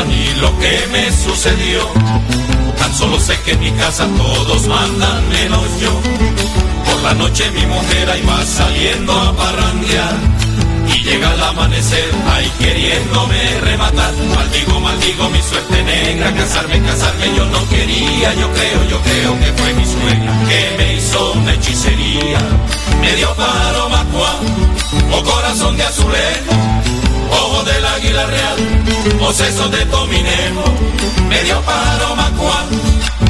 ni lo que me sucedió. Tan solo sé que en mi casa todos mandan menos yo. Por la noche mi mujer ahí va saliendo a parrandear. Y llega el amanecer ahí queriéndome rematar. Maldigo, maldigo mi suerte negra. Casarme, casarme yo no quería. Yo creo, yo creo que fue mi o seso de tominejo, medio paro macuán,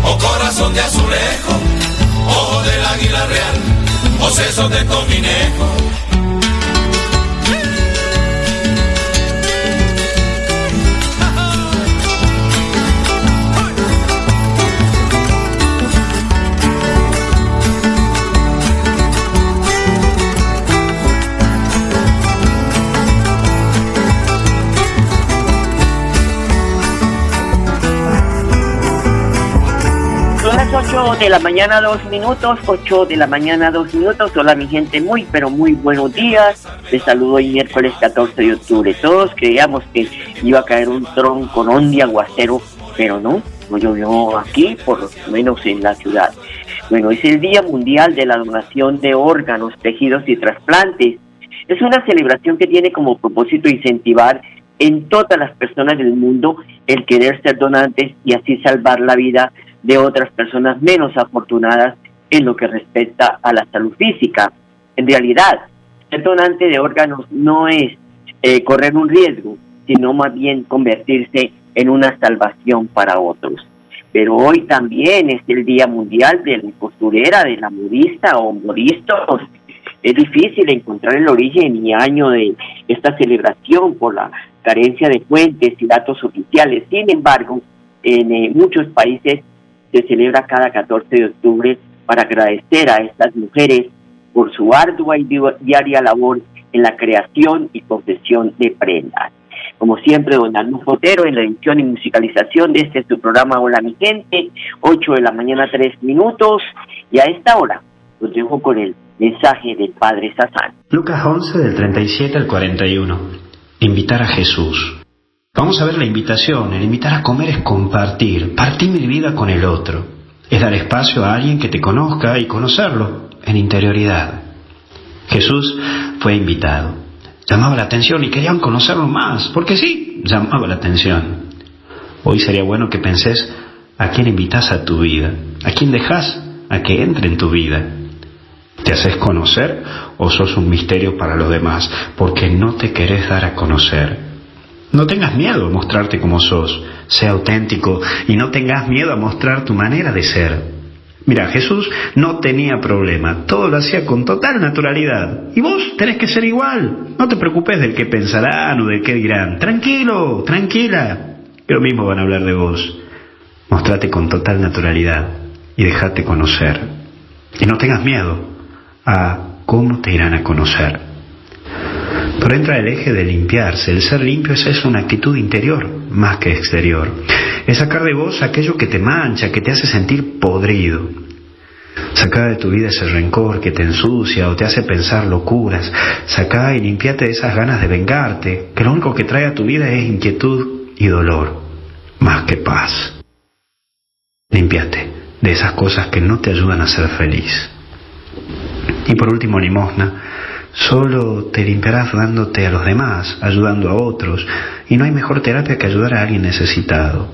o corazón de azulejo, ojo del águila real, o seso de tominejo. 8 de la mañana, dos minutos, 8 de la mañana, dos minutos. Hola mi gente, muy pero muy buenos días. Les saludo hoy miércoles 14 de octubre. Todos creíamos que iba a caer un tronco con de aguacero, pero no, no llovió aquí, por lo menos en la ciudad. Bueno, es el Día Mundial de la Donación de Órganos, Tejidos y Trasplantes. Es una celebración que tiene como propósito incentivar en todas las personas del mundo el querer ser donantes y así salvar la vida de otras personas menos afortunadas en lo que respecta a la salud física. En realidad, ser donante de órganos no es eh, correr un riesgo, sino más bien convertirse en una salvación para otros. Pero hoy también es el Día Mundial de la Costurera, de la modista o modistas. Es difícil encontrar el origen y año de esta celebración por la carencia de fuentes y datos oficiales. Sin embargo, en eh, muchos países se celebra cada 14 de octubre para agradecer a estas mujeres por su ardua y di- diaria labor en la creación y confección de prendas. Como siempre, don Arnulfo Fotero en la edición y musicalización de este su programa Hola mi gente, 8 de la mañana, 3 minutos, y a esta hora los dejo con el mensaje del Padre Sazán. Lucas 11 del 37 al 41. Invitar a Jesús. Vamos a ver la invitación. El invitar a comer es compartir, partir mi vida con el otro. Es dar espacio a alguien que te conozca y conocerlo en interioridad. Jesús fue invitado. Llamaba la atención y querían conocerlo más, porque sí, llamaba la atención. Hoy sería bueno que penses a quién invitas a tu vida, a quién dejas a que entre en tu vida. ¿Te haces conocer o sos un misterio para los demás porque no te querés dar a conocer? No tengas miedo a mostrarte como sos, sea auténtico y no tengas miedo a mostrar tu manera de ser. Mira, Jesús no tenía problema, todo lo hacía con total naturalidad. Y vos tenés que ser igual. No te preocupes del que pensarán o del que dirán. Tranquilo, tranquila. Que lo mismo van a hablar de vos. Mostrate con total naturalidad y dejate conocer. Y no tengas miedo a cómo te irán a conocer. Pero entra el eje de limpiarse. El ser limpio es eso, una actitud interior más que exterior. Es sacar de vos aquello que te mancha, que te hace sentir podrido. Sacá de tu vida ese rencor que te ensucia o te hace pensar locuras. Sacá y limpiate de esas ganas de vengarte, que lo único que trae a tu vida es inquietud y dolor, más que paz. Limpiate de esas cosas que no te ayudan a ser feliz. Y por último, limosna. Solo te limpiarás dándote a los demás, ayudando a otros, y no hay mejor terapia que ayudar a alguien necesitado.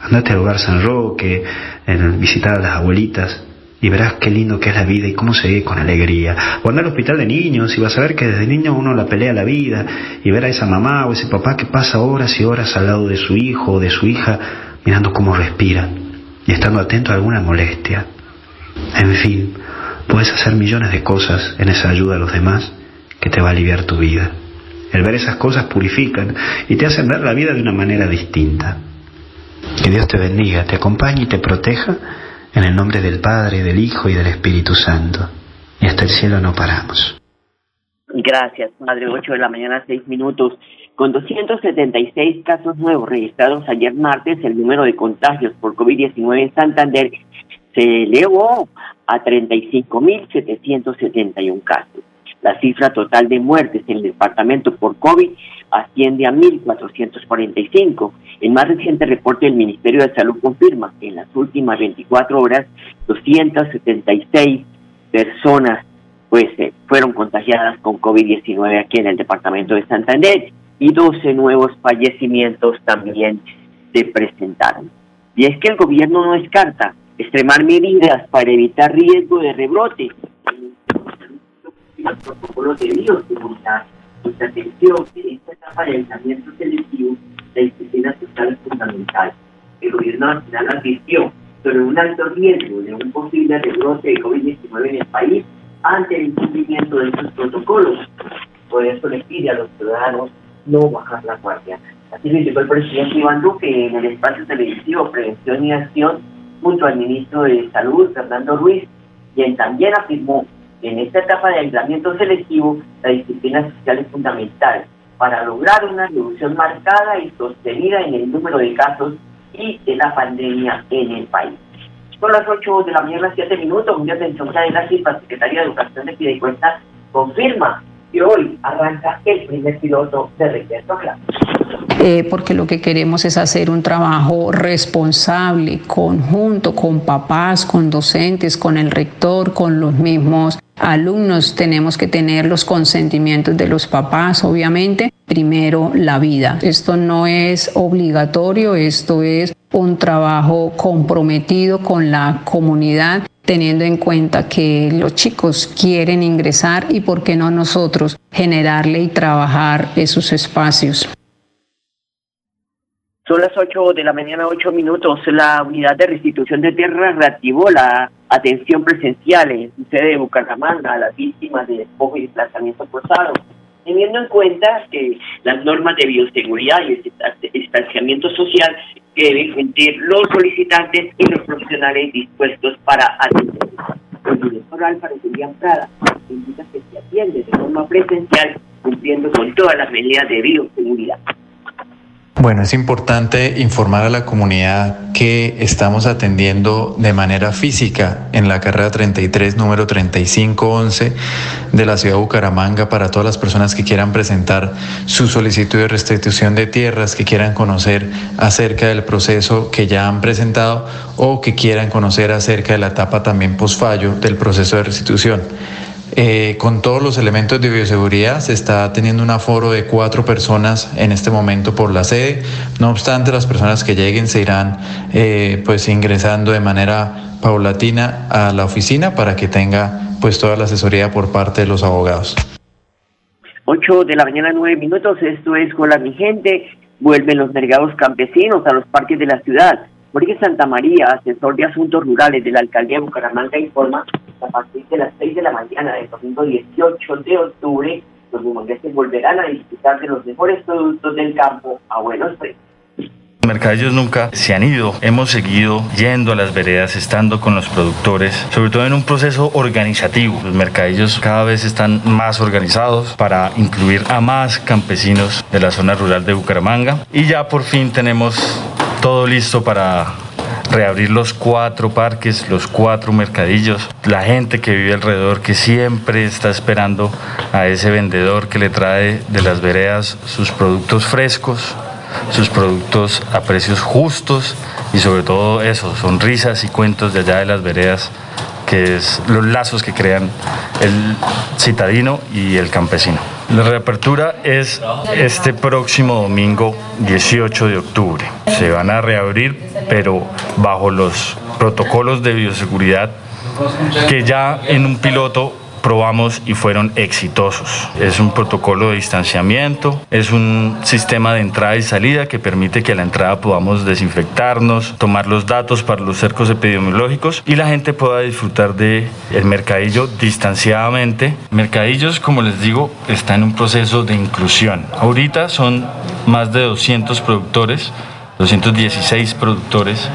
Andate al hogar San Roque, visitar a las abuelitas, y verás qué lindo que es la vida y cómo se vive con alegría. O andar al hospital de niños y vas a ver que desde niño uno la pelea la vida y ver a esa mamá o ese papá que pasa horas y horas al lado de su hijo o de su hija mirando cómo respira y estando atento a alguna molestia. En fin, puedes hacer millones de cosas en esa ayuda a los demás que te va a aliviar tu vida. El ver esas cosas purifican y te hacen ver la vida de una manera distinta. Que Dios te bendiga, te acompañe y te proteja en el nombre del Padre, del Hijo y del Espíritu Santo. Y hasta el cielo no paramos. Gracias, Padre. 8 de la mañana, 6 minutos. Con 276 casos nuevos registrados ayer martes, el número de contagios por COVID-19 en Santander se elevó a 35.771 casos. La cifra total de muertes en el departamento por COVID asciende a 1.445. El más reciente reporte del Ministerio de Salud confirma que en las últimas 24 horas 276 personas pues eh, fueron contagiadas con COVID-19 aquí en el departamento de Santander y 12 nuevos fallecimientos también se presentaron. Y es que el gobierno no descarta extremar medidas para evitar riesgo de rebrote. Los protocolos de bioseguridad nuestra atención en esta etapa de aislamiento selectivo, la disciplina social es fundamental. El gobierno nacional advirtió sobre un alto riesgo de un posible rebrote de COVID-19 en el país ante el incumplimiento de estos protocolos. Por eso le pide a los ciudadanos no bajar la guardia. Así lo indicó el presidente Iván Duque en el espacio televisivo Prevención y Acción junto al ministro de Salud, Fernando Ruiz, quien también afirmó en esta etapa de aislamiento selectivo, la disciplina social es fundamental para lograr una reducción marcada y sostenida en el número de casos y de la pandemia en el país. Son las 8 de la mañana, 7 minutos. Mucha atención, la Silva, Secretaria de Educación de Piedecuesta, confirma que hoy arranca el primer piloto de regreso a clases. Eh, porque lo que queremos es hacer un trabajo responsable, conjunto con papás, con docentes, con el rector, con los mismos alumnos. Tenemos que tener los consentimientos de los papás, obviamente. Primero, la vida. Esto no es obligatorio, esto es un trabajo comprometido con la comunidad teniendo en cuenta que los chicos quieren ingresar y por qué no nosotros generarle y trabajar esos espacios. Son las 8 de la mañana, 8 minutos. La unidad de restitución de tierra reactivó la atención presencial en su sede de Bucaramanga a las víctimas de despojo y desplazamiento forzado, teniendo en cuenta que las normas de bioseguridad y el distanciamiento social que deben cumplir los solicitantes y los profesionales dispuestos para atender. El director Álvaro Julián Prada indica que se atiende de forma presencial cumpliendo con todas las medidas de bioseguridad. Bueno, es importante informar a la comunidad que estamos atendiendo de manera física en la carrera 33, número 3511 de la ciudad de Bucaramanga para todas las personas que quieran presentar su solicitud de restitución de tierras, que quieran conocer acerca del proceso que ya han presentado o que quieran conocer acerca de la etapa también posfallo del proceso de restitución. Eh, con todos los elementos de bioseguridad se está teniendo un aforo de cuatro personas en este momento por la sede. No obstante, las personas que lleguen se irán eh, pues ingresando de manera paulatina a la oficina para que tenga pues toda la asesoría por parte de los abogados. 8 de la mañana, 9 minutos. Esto es Hola mi gente. Vuelven los mercados campesinos a los parques de la ciudad. Jorge Santa María, asesor de asuntos rurales de la alcaldía de Bucaramanga, informa que a partir de las 6 de la mañana del domingo 18 de octubre, los bumangueses volverán a disfrutar de los mejores productos del campo a buenos precios. Los mercadillos nunca se han ido. Hemos seguido yendo a las veredas, estando con los productores, sobre todo en un proceso organizativo. Los mercadillos cada vez están más organizados para incluir a más campesinos de la zona rural de Bucaramanga. Y ya por fin tenemos todo listo para reabrir los cuatro parques, los cuatro mercadillos, la gente que vive alrededor que siempre está esperando a ese vendedor que le trae de las veredas sus productos frescos, sus productos a precios justos y sobre todo eso, sonrisas y cuentos de allá de las veredas que es los lazos que crean el citadino y el campesino. La reapertura es este próximo domingo 18 de octubre. Se van a reabrir, pero bajo los protocolos de bioseguridad que ya en un piloto probamos y fueron exitosos. Es un protocolo de distanciamiento, es un sistema de entrada y salida que permite que a la entrada podamos desinfectarnos, tomar los datos para los cercos epidemiológicos y la gente pueda disfrutar de el mercadillo distanciadamente. Mercadillos, como les digo, está en un proceso de inclusión. Ahorita son más de 200 productores 216 productores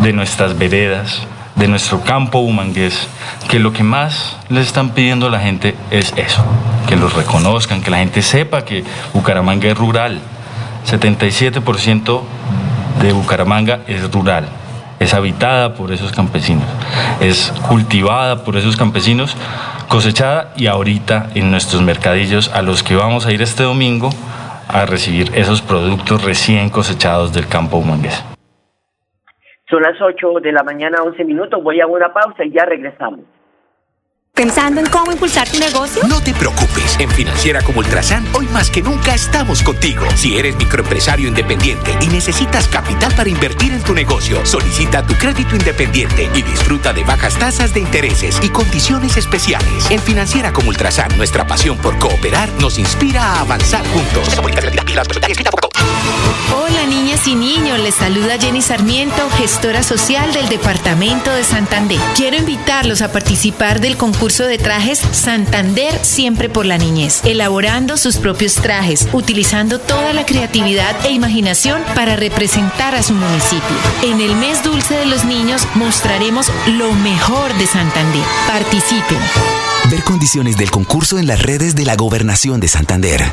de nuestras veredas, de nuestro campo humangués, que lo que más les están pidiendo a la gente es eso, que los reconozcan, que la gente sepa que Bucaramanga es rural. 77% de Bucaramanga es rural, es habitada por esos campesinos, es cultivada por esos campesinos, cosechada y ahorita en nuestros mercadillos a los que vamos a ir este domingo a recibir esos productos recién cosechados del campo humangués. Son las 8 de la mañana, 11 minutos. Voy a una pausa y ya regresamos. ¿Pensando en cómo impulsar tu negocio? No te preocupes. En Financiera como Ultrasan, hoy más que nunca estamos contigo. Si eres microempresario independiente y necesitas capital para invertir en tu negocio, solicita tu crédito independiente y disfruta de bajas tasas de intereses y condiciones especiales. En Financiera como Ultrasan, nuestra pasión por cooperar nos inspira a avanzar juntos. Hola niñas y niños, les saluda Jenny Sarmiento, gestora social del Departamento de Santander. Quiero invitarlos a participar del concurso de trajes Santander Siempre por la Niñez, elaborando sus propios trajes, utilizando toda la creatividad e imaginación para representar a su municipio. En el mes dulce de los niños mostraremos lo mejor de Santander. Participen. Ver condiciones del concurso en las redes de la Gobernación de Santander.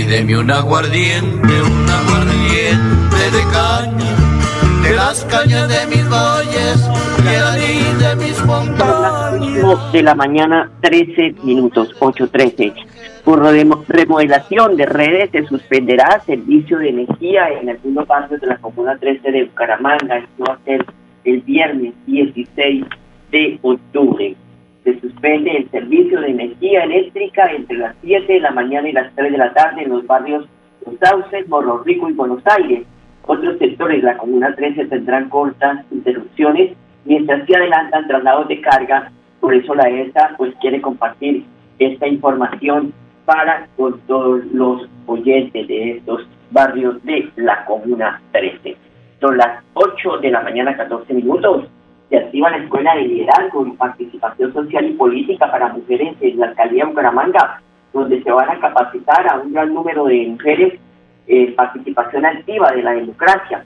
A mí deme un aguardiente, un aguardiente de caña, de las cañas de mis valles, y de mis montañas. de la mañana, 13 minutos, 8.13. Por remo- remodelación de redes se suspenderá servicio de energía en algunos barrios de la Comuna 13 de Bucaramanga. Esto va a ser el viernes 16 de octubre. Se suspende el servicio de energía eléctrica entre las 7 de la mañana y las 3 de la tarde en los barrios Los Sauces, Morro Rico y Buenos Aires. Otros sectores de la Comuna 13 tendrán cortas interrupciones mientras se adelantan traslados de carga. Por eso la ESA pues quiere compartir esta información para con todos los oyentes de estos barrios de la Comuna 13. Son las 8 de la mañana, 14 minutos. Se activa la Escuela de Liderazgo y Participación Social y Política para Mujeres en la Alcaldía de Bucaramanga, donde se van a capacitar a un gran número de mujeres en participación activa de la democracia.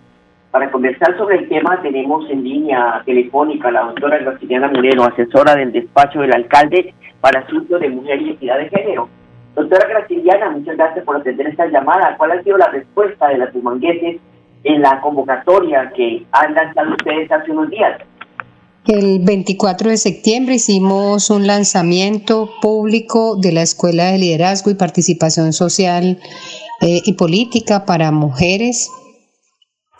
Para conversar sobre el tema tenemos en línea telefónica a la doctora Graciliana Moreno, asesora del despacho del alcalde para asuntos de mujer y equidad de género. Doctora Graciliana, muchas gracias por atender esta llamada. ¿Cuál ha sido la respuesta de las humangueses en la convocatoria que han lanzado ustedes hace unos días? El 24 de septiembre hicimos un lanzamiento público de la Escuela de Liderazgo y Participación Social eh, y Política para Mujeres.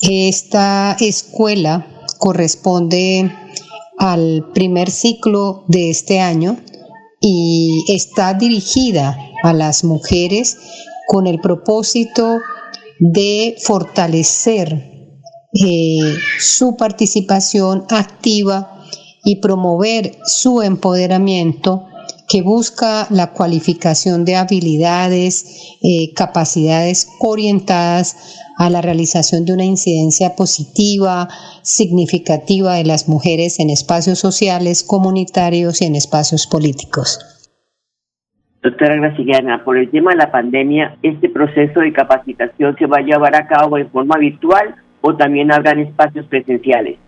Esta escuela corresponde al primer ciclo de este año y está dirigida a las mujeres con el propósito de fortalecer eh, su participación activa y promover su empoderamiento que busca la cualificación de habilidades, eh, capacidades orientadas a la realización de una incidencia positiva, significativa de las mujeres en espacios sociales, comunitarios y en espacios políticos. Doctora Graciliana, por el tema de la pandemia, ¿este proceso de capacitación se va a llevar a cabo en forma virtual o también habrán espacios presenciales?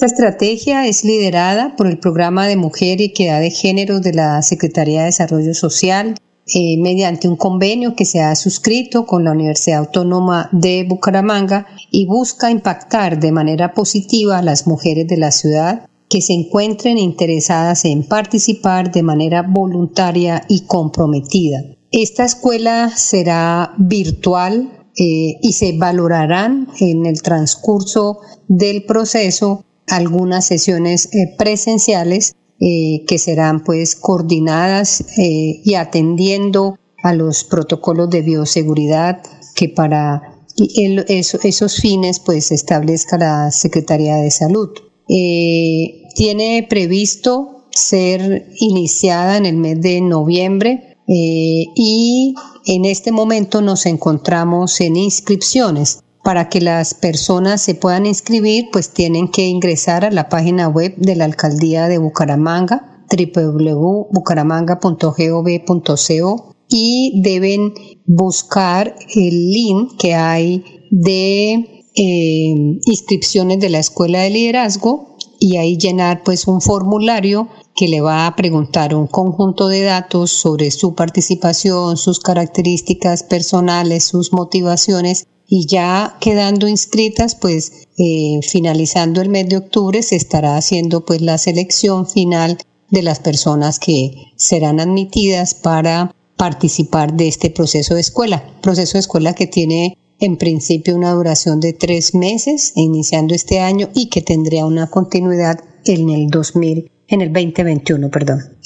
Esta estrategia es liderada por el Programa de Mujer y Equidad de Género de la Secretaría de Desarrollo Social eh, mediante un convenio que se ha suscrito con la Universidad Autónoma de Bucaramanga y busca impactar de manera positiva a las mujeres de la ciudad que se encuentren interesadas en participar de manera voluntaria y comprometida. Esta escuela será virtual eh, y se valorarán en el transcurso del proceso algunas sesiones eh, presenciales eh, que serán pues coordinadas eh, y atendiendo a los protocolos de bioseguridad que para esos fines pues establezca la Secretaría de Salud. tiene previsto ser iniciada en el mes de noviembre y en este momento nos encontramos en inscripciones. Para que las personas se puedan inscribir, pues tienen que ingresar a la página web de la Alcaldía de Bucaramanga, www.bucaramanga.gov.co y deben buscar el link que hay de eh, inscripciones de la Escuela de Liderazgo y ahí llenar pues un formulario que le va a preguntar un conjunto de datos sobre su participación, sus características personales, sus motivaciones y ya quedando inscritas, pues eh, finalizando el mes de octubre se estará haciendo pues la selección final de las personas que serán admitidas para participar de este proceso de escuela. Proceso de escuela que tiene en principio una duración de tres meses, iniciando este año, y que tendría una continuidad en el 2000, en el 2021, perdón.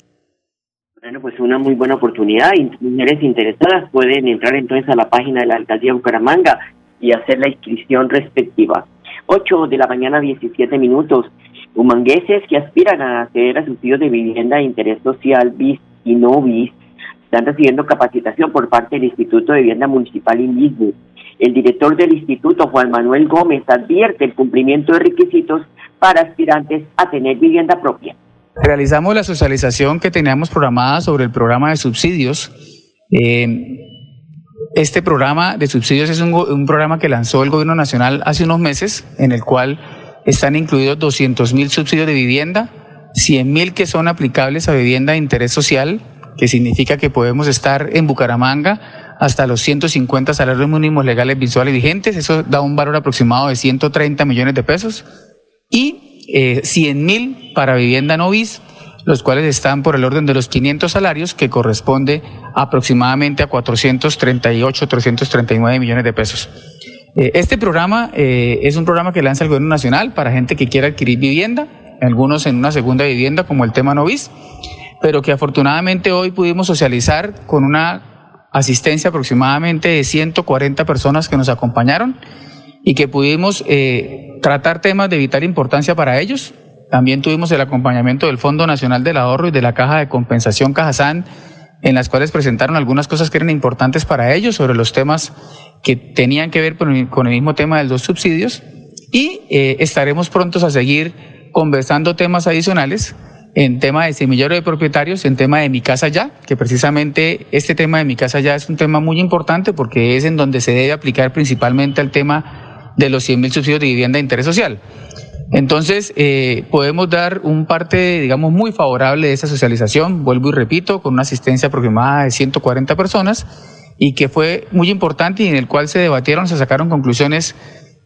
Una muy buena oportunidad mujeres interesadas pueden entrar entonces a la página de la Alcaldía de Bucaramanga y hacer la inscripción respectiva. 8 de la mañana, 17 minutos. Humangueses que aspiran a acceder a subsidios de vivienda de interés social, BIS y no BIS, están recibiendo capacitación por parte del Instituto de Vivienda Municipal INVISBU. El director del instituto, Juan Manuel Gómez, advierte el cumplimiento de requisitos para aspirantes a tener vivienda propia. Realizamos la socialización que teníamos programada sobre el programa de subsidios. Eh, este programa de subsidios es un, programa que lanzó el Gobierno Nacional hace unos meses, en el cual están incluidos 200 mil subsidios de vivienda, 100 mil que son aplicables a vivienda de interés social, que significa que podemos estar en Bucaramanga hasta los 150 salarios mínimos legales visuales vigentes, eso da un valor aproximado de 130 millones de pesos, y eh, 100 mil para vivienda novis, los cuales están por el orden de los 500 salarios, que corresponde aproximadamente a 438, 339 millones de pesos. Eh, este programa eh, es un programa que lanza el Gobierno Nacional para gente que quiera adquirir vivienda, algunos en una segunda vivienda, como el tema novis, pero que afortunadamente hoy pudimos socializar con una asistencia aproximadamente de 140 personas que nos acompañaron y que pudimos eh, tratar temas de vital importancia para ellos. También tuvimos el acompañamiento del Fondo Nacional del Ahorro y de la Caja de Compensación Cajazán, en las cuales presentaron algunas cosas que eran importantes para ellos sobre los temas que tenían que ver con el, mismo tema de los subsidios. Y eh, estaremos prontos a seguir conversando temas adicionales en tema de semillero de propietarios, en tema de mi casa ya, que precisamente este tema de mi casa ya es un tema muy importante porque es en donde se debe aplicar principalmente el tema de los 100 mil subsidios de vivienda de interés social. Entonces, eh, podemos dar un parte, digamos, muy favorable de esa socialización, vuelvo y repito, con una asistencia aproximada de 140 personas y que fue muy importante y en el cual se debatieron, se sacaron conclusiones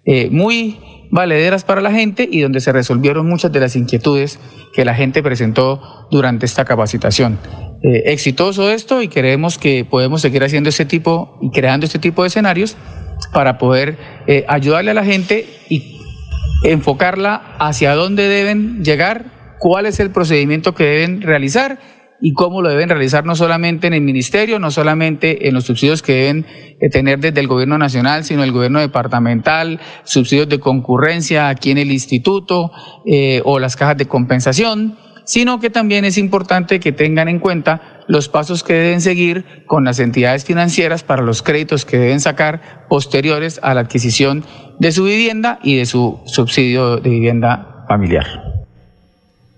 eh, muy valederas para la gente y donde se resolvieron muchas de las inquietudes que la gente presentó durante esta capacitación. Eh, exitoso esto y creemos que podemos seguir haciendo este tipo y creando este tipo de escenarios para poder ayudarle a la gente y enfocarla hacia dónde deben llegar, cuál es el procedimiento que deben realizar y cómo lo deben realizar no solamente en el ministerio, no solamente en los subsidios que deben eh, tener desde el gobierno nacional, sino el gobierno departamental, subsidios de concurrencia aquí en el instituto eh, o las cajas de compensación, sino que también es importante que tengan en cuenta los pasos que deben seguir con las entidades financieras para los créditos que deben sacar posteriores a la adquisición de su vivienda y de su subsidio de vivienda familiar.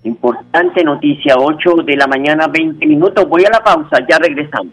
Importante noticia, 8 de la mañana, 20 minutos. Voy a la pausa, ya regresamos.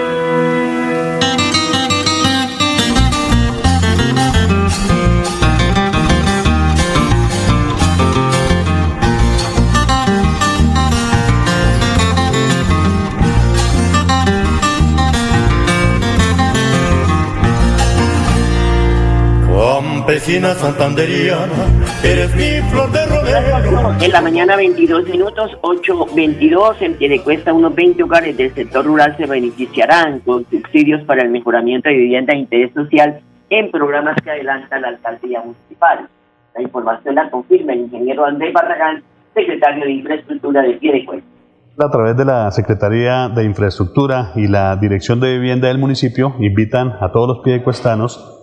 Campesina santanderiana, eres mi flor de romero. En la mañana 22 minutos, 8.22, en pie de cuesta unos 20 hogares del sector rural se beneficiarán con subsidios para el mejoramiento de vivienda de interés social en programas que adelanta la alcaldía municipal. La información la confirma el ingeniero Andrés Barragán, secretario de Infraestructura de pie de cuesta. A través de la Secretaría de Infraestructura y la Dirección de Vivienda del municipio, invitan a todos los piedecuestanos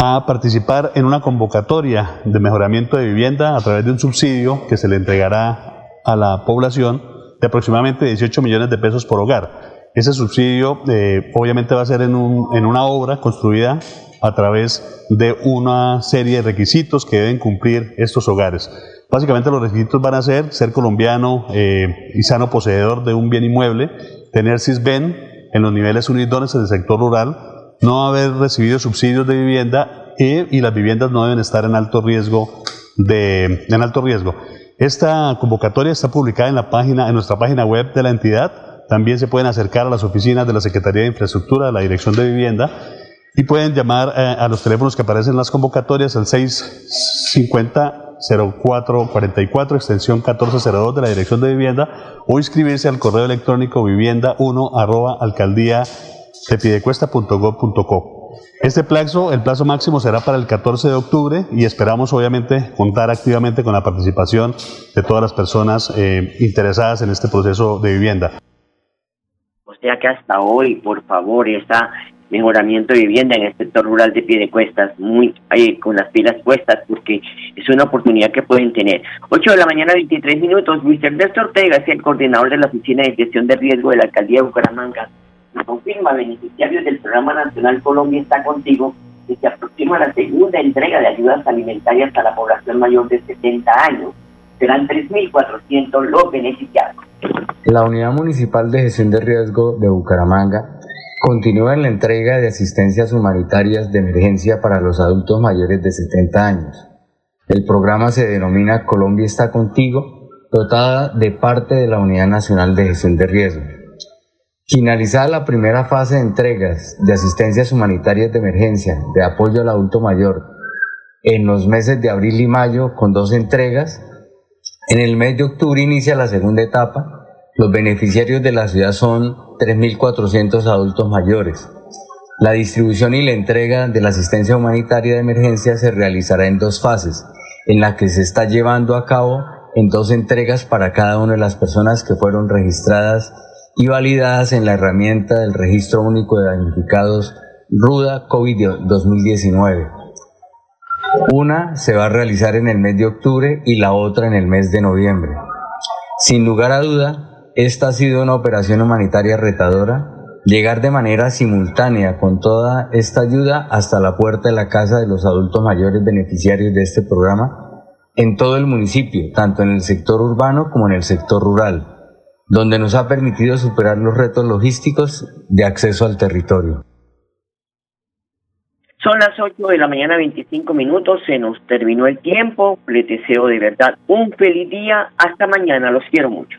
a participar en una convocatoria de mejoramiento de vivienda a través de un subsidio que se le entregará a la población de aproximadamente 18 millones de pesos por hogar. Ese subsidio eh, obviamente va a ser en, un, en una obra construida a través de una serie de requisitos que deben cumplir estos hogares. Básicamente los requisitos van a ser ser colombiano eh, y sano poseedor de un bien inmueble, tener CISBEN en los niveles unidones en el sector rural, no haber recibido subsidios de vivienda y, y las viviendas no deben estar en alto riesgo de en alto riesgo. Esta convocatoria está publicada en la página en nuestra página web de la entidad. También se pueden acercar a las oficinas de la Secretaría de Infraestructura, de la Dirección de Vivienda y pueden llamar eh, a los teléfonos que aparecen en las convocatorias al 650 0444 extensión 1402 de la Dirección de Vivienda o inscribirse al correo electrónico vivienda 1 arroba alcaldía tepidecuesta.gov.co. Este plazo, el plazo máximo será para el 14 de octubre y esperamos obviamente contar activamente con la participación de todas las personas eh, interesadas en este proceso de vivienda. O sea que hasta hoy, por favor, está mejoramiento de vivienda en el sector rural de Piedecuestas, muy eh, con las pilas puestas, porque es una oportunidad que pueden tener. 8 de la mañana, 23 minutos. Luis Ernesto Ortega es el coordinador de la Oficina de Gestión de Riesgo de la Alcaldía de Bucaramanga confirma beneficiarios del Programa Nacional Colombia está contigo que se aproxima la segunda entrega de ayudas alimentarias a la población mayor de 70 años. Serán 3.400 los beneficiados. La Unidad Municipal de Gestión de Riesgo de Bucaramanga continúa en la entrega de asistencias humanitarias de emergencia para los adultos mayores de 70 años. El programa se denomina Colombia está contigo, dotada de parte de la Unidad Nacional de Gestión de Riesgo. Finalizada la primera fase de entregas de asistencias humanitarias de emergencia de apoyo al adulto mayor en los meses de abril y mayo con dos entregas, en el mes de octubre inicia la segunda etapa. Los beneficiarios de la ciudad son 3.400 adultos mayores. La distribución y la entrega de la asistencia humanitaria de emergencia se realizará en dos fases, en la que se está llevando a cabo en dos entregas para cada una de las personas que fueron registradas y validadas en la herramienta del Registro Único de Damnificados RUDA COVID 2019. Una se va a realizar en el mes de octubre y la otra en el mes de noviembre. Sin lugar a duda, esta ha sido una operación humanitaria retadora llegar de manera simultánea con toda esta ayuda hasta la puerta de la casa de los adultos mayores beneficiarios de este programa en todo el municipio, tanto en el sector urbano como en el sector rural, donde nos ha permitido superar los retos logísticos de acceso al territorio. Son las 8 de la mañana, 25 minutos. Se nos terminó el tiempo. Les deseo de verdad un feliz día. Hasta mañana. Los quiero mucho.